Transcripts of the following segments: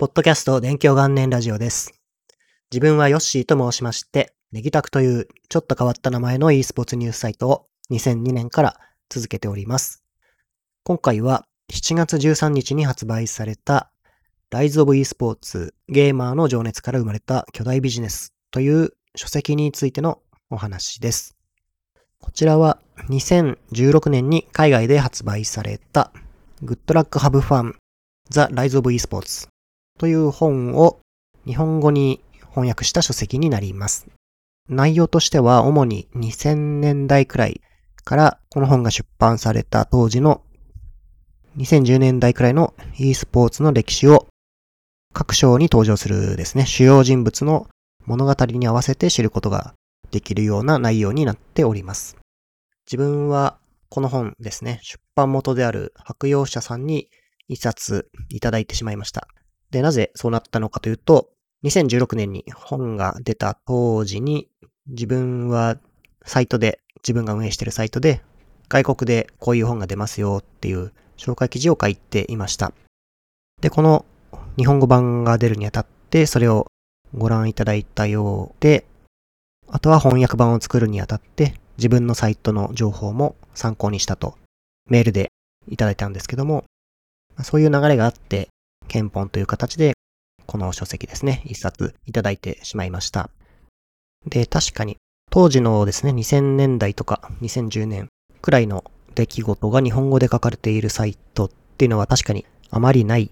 ポッドキャスト勉強元年ラジオです。自分はヨッシーと申しまして、ネギタクというちょっと変わった名前の e スポーツニュースサイトを2002年から続けております。今回は7月13日に発売された Rise of eSports ゲーマーの情熱から生まれた巨大ビジネスという書籍についてのお話です。こちらは2016年に海外で発売された Good Luck Have Fun The Rise of eSports という本を日本語に翻訳した書籍になります。内容としては主に2000年代くらいからこの本が出版された当時の2010年代くらいの e スポーツの歴史を各章に登場するですね、主要人物の物語に合わせて知ることができるような内容になっております。自分はこの本ですね、出版元である白洋社さんに一冊いただいてしまいました。で、なぜそうなったのかというと、2016年に本が出た当時に自分はサイトで、自分が運営しているサイトで外国でこういう本が出ますよっていう紹介記事を書いていました。で、この日本語版が出るにあたってそれをご覧いただいたようで、あとは翻訳版を作るにあたって自分のサイトの情報も参考にしたとメールでいただいたんですけども、そういう流れがあって、憲本という形で、この書籍ですね、一冊いただいてしまいました。で、確かに、当時のですね、2000年代とか2010年くらいの出来事が日本語で書かれているサイトっていうのは確かにあまりない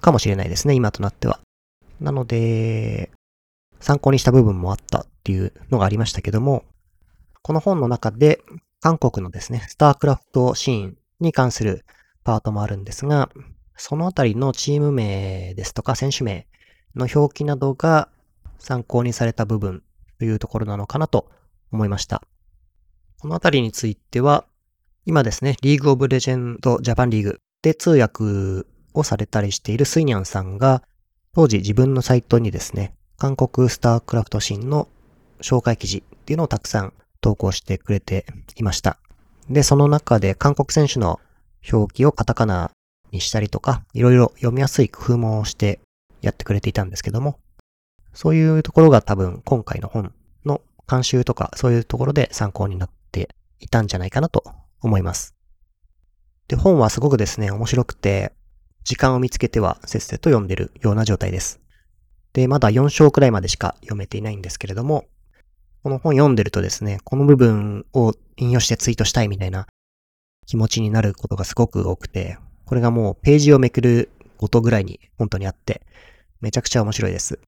かもしれないですね、今となっては。なので、参考にした部分もあったっていうのがありましたけども、この本の中で韓国のですね、スタークラフトシーンに関するパートもあるんですが、そのあたりのチーム名ですとか選手名の表記などが参考にされた部分というところなのかなと思いました。このあたりについては、今ですね、リーグオブレジェンドジャパンリーグで通訳をされたりしているスイニャンさんが、当時自分のサイトにですね、韓国スタークラフトシーンの紹介記事っていうのをたくさん投稿してくれていました。で、その中で韓国選手の表記をカタカナにしたりとか、いろいろ読みやすい工夫もしてやってくれていたんですけども、そういうところが多分今回の本の監修とかそういうところで参考になっていたんじゃないかなと思います。で、本はすごくですね、面白くて、時間を見つけてはせっせと読んでるような状態です。で、まだ4章くらいまでしか読めていないんですけれども、この本読んでるとですね、この部分を引用してツイートしたいみたいな気持ちになることがすごく多くて、これがもうページをめくるごとぐらいに本当にあって、めちゃくちゃ面白いです。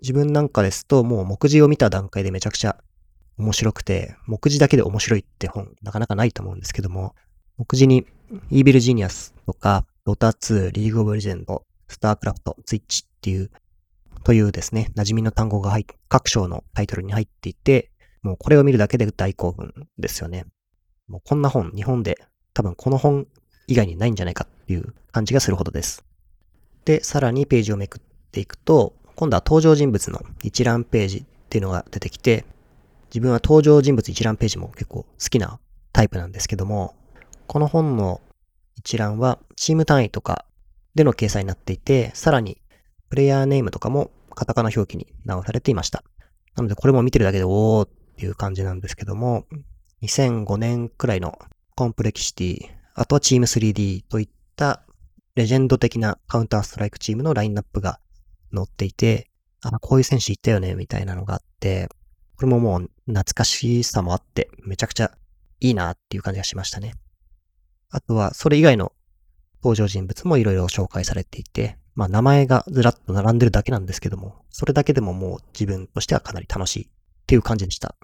自分なんかですともう目次を見た段階でめちゃくちゃ面白くて、目次だけで面白いって本なかなかないと思うんですけども、目次にイービルジーニアスとか、ドタ2、リーグオブレジェンド、スタークラフト、ツイッチっていう、というですね、馴染みの単語が入っ各章のタイトルに入っていて、もうこれを見るだけで大興奮ですよね。もうこんな本、日本で多分この本以外にないんじゃないかっていう感じがするほどです。で、さらにページをめくっていくと、今度は登場人物の一覧ページっていうのが出てきて、自分は登場人物一覧ページも結構好きなタイプなんですけども、この本の一覧はチーム単位とかでの掲載になっていて、さらにプレイヤーネームとかもカタカナ表記に直されていました。なのでこれも見てるだけでおーっていう感じなんですけども、2005年くらいのコンプレキシティ、あとはチーム 3D といったレジェンド的なカウンターストライクチームのラインナップが載っていて、あ、こういう選手いたよね、みたいなのがあって、これももう懐かしさもあって、めちゃくちゃいいなっていう感じがしましたね。あとは、それ以外の登場人物もいろいろ紹介されていて、まあ名前がずらっと並んでるだけなんですけども、それだけでももう自分としてはかなり楽しいっていう感じでした。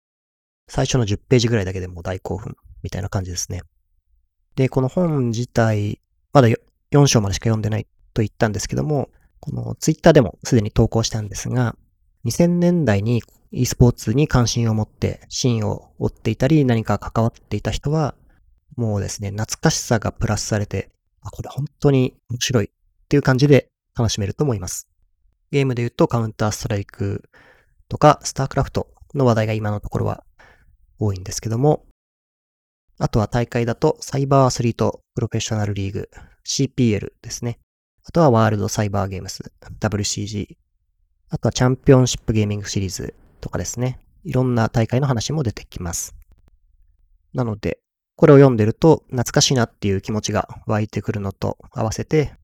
最初の10ページぐらいだけでも大興奮みたいな感じですね。で、この本自体、まだ4章までしか読んでないと言ったんですけども、このツイッターでもすでに投稿したんですが、2000年代に e スポーツに関心を持ってシーンを追っていたり何か関わっていた人は、もうですね、懐かしさがプラスされて、あ、これ本当に面白いっていう感じで楽しめると思います。ゲームで言うとカウンターストライクとかスタークラフトの話題が今のところは多いんですけども、あとは大会だとサイバーアスリートプロフェッショナルリーグ CPL ですね。あとはワールドサイバーゲームス、WCG、あとはチャンピオンシップゲーミングシリーズとかですね。いろんな大会の話も出てきます。なので、これを読んでると懐かしいなっていう気持ちが湧いてくるのと合わせて、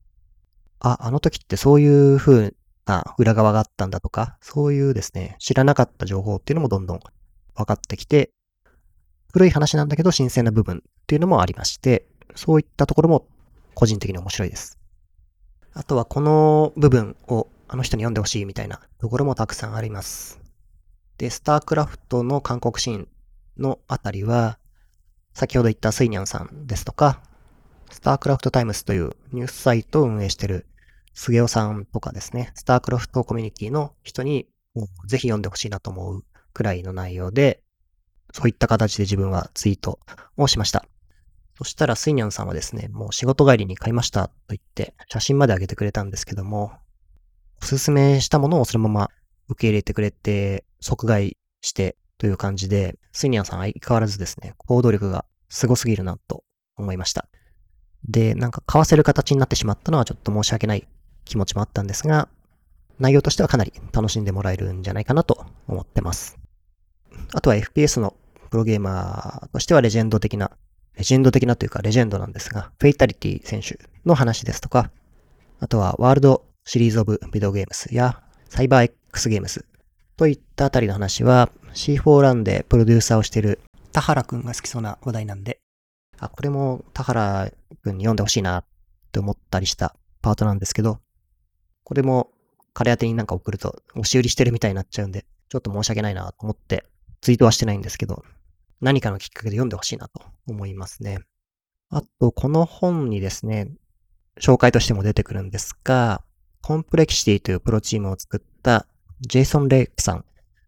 あ、あの時ってそういう風な裏側があったんだとか、そういうですね、知らなかった情報っていうのもどんどん分かってきて、古い話なんだけど新鮮な部分っていうのもありまして、そういったところも個人的に面白いです。あとはこの部分をあの人に読んでほしいみたいなところもたくさんあります。で、スタークラフトの韓国シーンのあたりは、先ほど言ったスイニャンさんですとか、スタークラフトタイムスというニュースサイトを運営している杉尾さんとかですね、スタークラフトコミュニティの人にぜひ読んでほしいなと思うくらいの内容で、そういった形で自分はツイートをしました。そしたらスイニャンさんはですね、もう仕事帰りに買いましたと言って写真まで上げてくれたんですけども、おすすめしたものをそのまま受け入れてくれて、即買いしてという感じで、スイニャンさん相変わらずですね、行動力がすごすぎるなと思いました。で、なんか買わせる形になってしまったのはちょっと申し訳ない気持ちもあったんですが、内容としてはかなり楽しんでもらえるんじゃないかなと思ってます。あとは FPS のプロゲーマーとしてはレジェンド的な、レジェンド的なというかレジェンドなんですが、フェイタリティ選手の話ですとか、あとはワールドシリーズオブビデオゲームスやサイバー X ゲームスといったあたりの話は C4 ランでプロデューサーをしている田原くんが好きそうな話題なんで、あ、これも田原くんに読んでほしいなって思ったりしたパートなんですけど、これも彼宛てになんか送ると押し売りしてるみたいになっちゃうんで、ちょっと申し訳ないなと思ってツイートはしてないんですけど、何かのきっかけで読んでほしいなと思いますね。あと、この本にですね、紹介としても出てくるんですが、コンプレキシティというプロチームを作ったジェイソン・レイクさん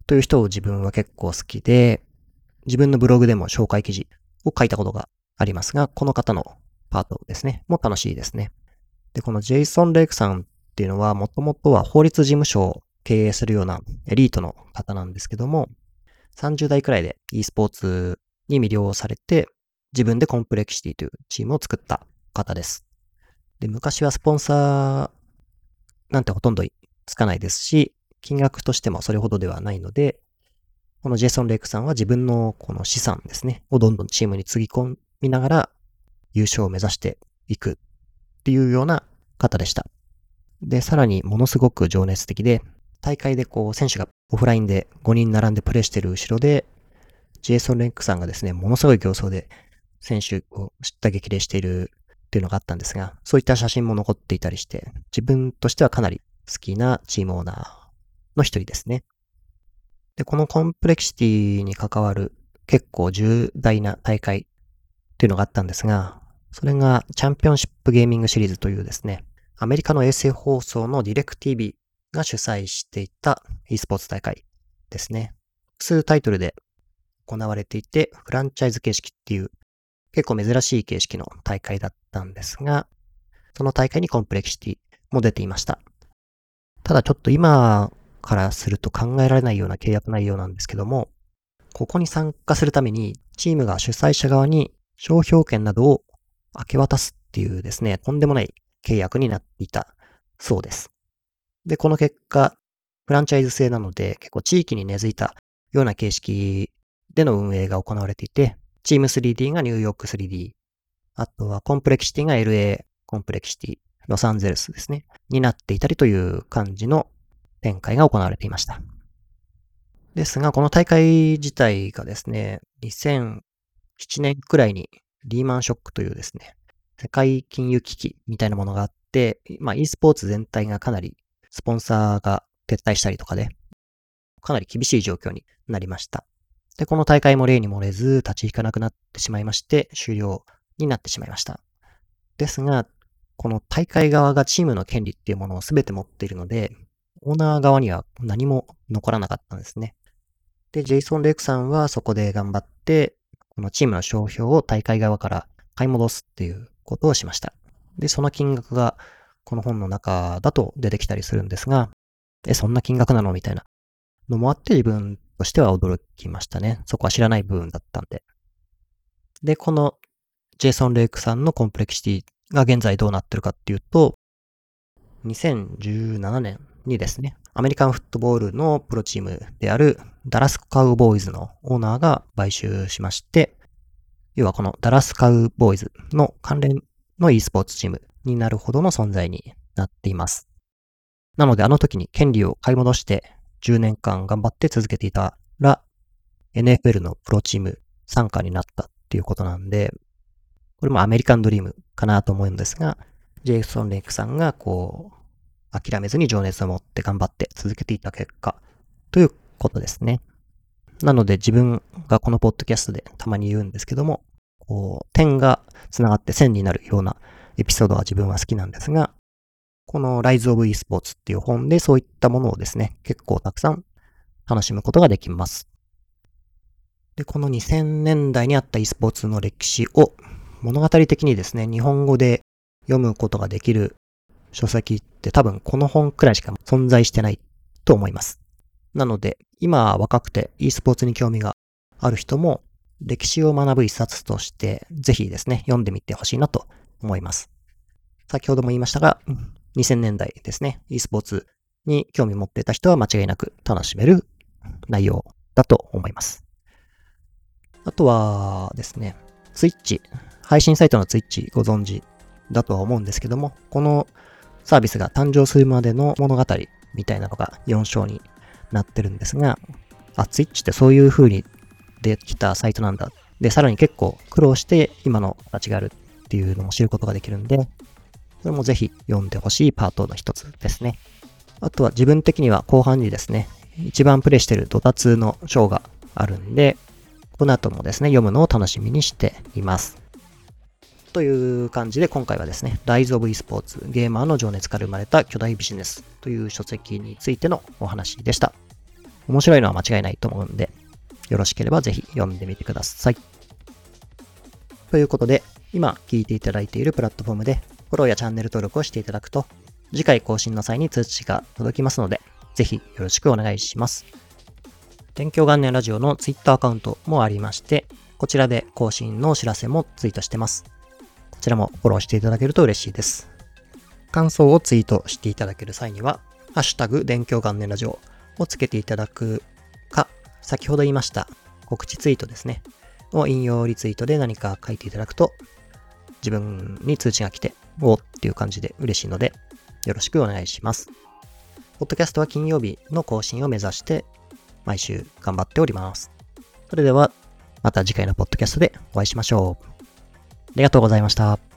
という人を自分は結構好きで、自分のブログでも紹介記事を書いたことがありますが、この方のパートですね、も楽しいですね。で、このジェイソン・レイクさんっていうのは、もともとは法律事務所を経営するようなエリートの方なんですけども、30代くらいで e スポーツに魅了されて、自分でコンプレキシティというチームを作った方です。で、昔はスポンサーなんてほとんどつかないですし、金額としてもそれほどではないので、このジェイソン・レイクさんは自分のこの資産ですね、をどんどんチームにつぎ込みながら優勝を目指していくっていうような方でした。で、さらにものすごく情熱的で、大会でこう選手がオフラインで5人並んでプレイしてる後ろで、ジェイソン・レイクさんがですね、ものすごい競争で選手を知った激励しているっていうのがあったんですが、そういった写真も残っていたりして、自分としてはかなり好きなチームオーナーの一人ですね。で、このコンプレキシティに関わる結構重大な大会っていうのがあったんですが、それがチャンピオンシップゲーミングシリーズというですね、アメリカの衛星放送のディレク TV が主催していた e スポーツ大会ですね。複数タイトルで行われていて、フランチャイズ形式っていう結構珍しい形式の大会だったんですが、その大会にコンプレキシティも出ていました。ただちょっと今からすると考えられないような契約内容なんですけども、ここに参加するためにチームが主催者側に商標権などを明け渡すっていうですね、とんでもない契約になっていたそうです。で、この結果、フランチャイズ制なので結構地域に根付いたような形式での運営が行われていて、チーム 3D がニューヨーク 3D、あとはコンプレキシティが LA コンプレキシティ、ロサンゼルスですね、になっていたりという感じの展開が行われていました。ですが、この大会自体がですね、2007年くらいにリーマンショックというですね、世界金融危機みたいなものがあって、まあ e スポーツ全体がかなりスポンサーが撤退したりとかで、かなり厳しい状況になりました。で、この大会も例に漏れず立ち引かなくなってしまいまして、終了になってしまいました。ですが、この大会側がチームの権利っていうものを全て持っているので、オーナー側には何も残らなかったんですね。で、ジェイソン・レイクさんはそこで頑張って、このチームの商標を大会側から買い戻すっていうことをしました。で、その金額がこの本の中だと出てきたりするんですが、え、そんな金額なの？みたいなのもあって自分としては驚きましたね。そこは知らない部分だったんで。で、このジェイソン・レイクさんのコンプレキシティが現在どうなってるかっていうと、2017年にですね、アメリカンフットボールのプロチームであるダラスカウボーイズのオーナーが買収しまして、要はこのダラスカウボーイズの関連の e スポーツチームになるほどの存在になっています。なのであの時に権利を買い戻して10年間頑張って続けていたら NFL のプロチーム参加になったっていうことなんで、これもアメリカンドリームかなと思うんですが、ジェイソン・レイクさんがこう、諦めずに情熱を持って頑張って続けていた結果ということですね。なので自分がこのポッドキャストでたまに言うんですけども、こう、点が繋がって線になるようなエピソードは自分は好きなんですが、この Rise of eSports っていう本でそういったものをですね、結構たくさん楽しむことができます。で、この2000年代にあった e スポーツの歴史を物語的にですね、日本語で読むことができる書籍って多分この本くらいしか存在してないと思います。なので、今若くて e スポーツに興味がある人も歴史を学ぶ一冊としてぜひですね、読んでみてほしいなと思います。先ほども言いましたが、2000年代ですね、e スポーツに興味持っていた人は間違いなく楽しめる内容だと思います。あとはですね、ツイッチ、配信サイトのツイッチご存知だとは思うんですけども、このサービスが誕生するまでの物語みたいなのが4章になってるんですが、あ、ツイッチってそういう風にできたサイトなんだ。で、さらに結構苦労して今の形があるっていうのも知ることができるんで、これもぜひ読んでほしいパートの一つですね。あとは自分的には後半にですね、一番プレイしてるドタツの章があるんで、この後もですね、読むのを楽しみにしています。という感じで今回はですね、Rise of eSports ゲーマーの情熱から生まれた巨大ビジネスという書籍についてのお話でした。面白いのは間違いないと思うんで、よろしければぜひ読んでみてください。ということで、今聞いていただいているプラットフォームでフォローやチャンネル登録をしていただくと、次回更新の際に通知が届きますので、ぜひよろしくお願いします。勉強元年ラジオの Twitter アカウントもありまして、こちらで更新のお知らせもツイートしてます。こちらもフォローしていただけると嬉しいです。感想をツイートしていただける際には、ハッシュタグ勉強元年ラジオをつけていただくか、先ほど言いました告知ツイートですね。を引用リツイートで何か書いていただくと、自分に通知が来て、おっていう感じで嬉しいので、よろしくお願いします。ポッドキャストは金曜日の更新を目指して、毎週頑張っております。それでは、また次回のポッドキャストでお会いしましょう。ありがとうございました。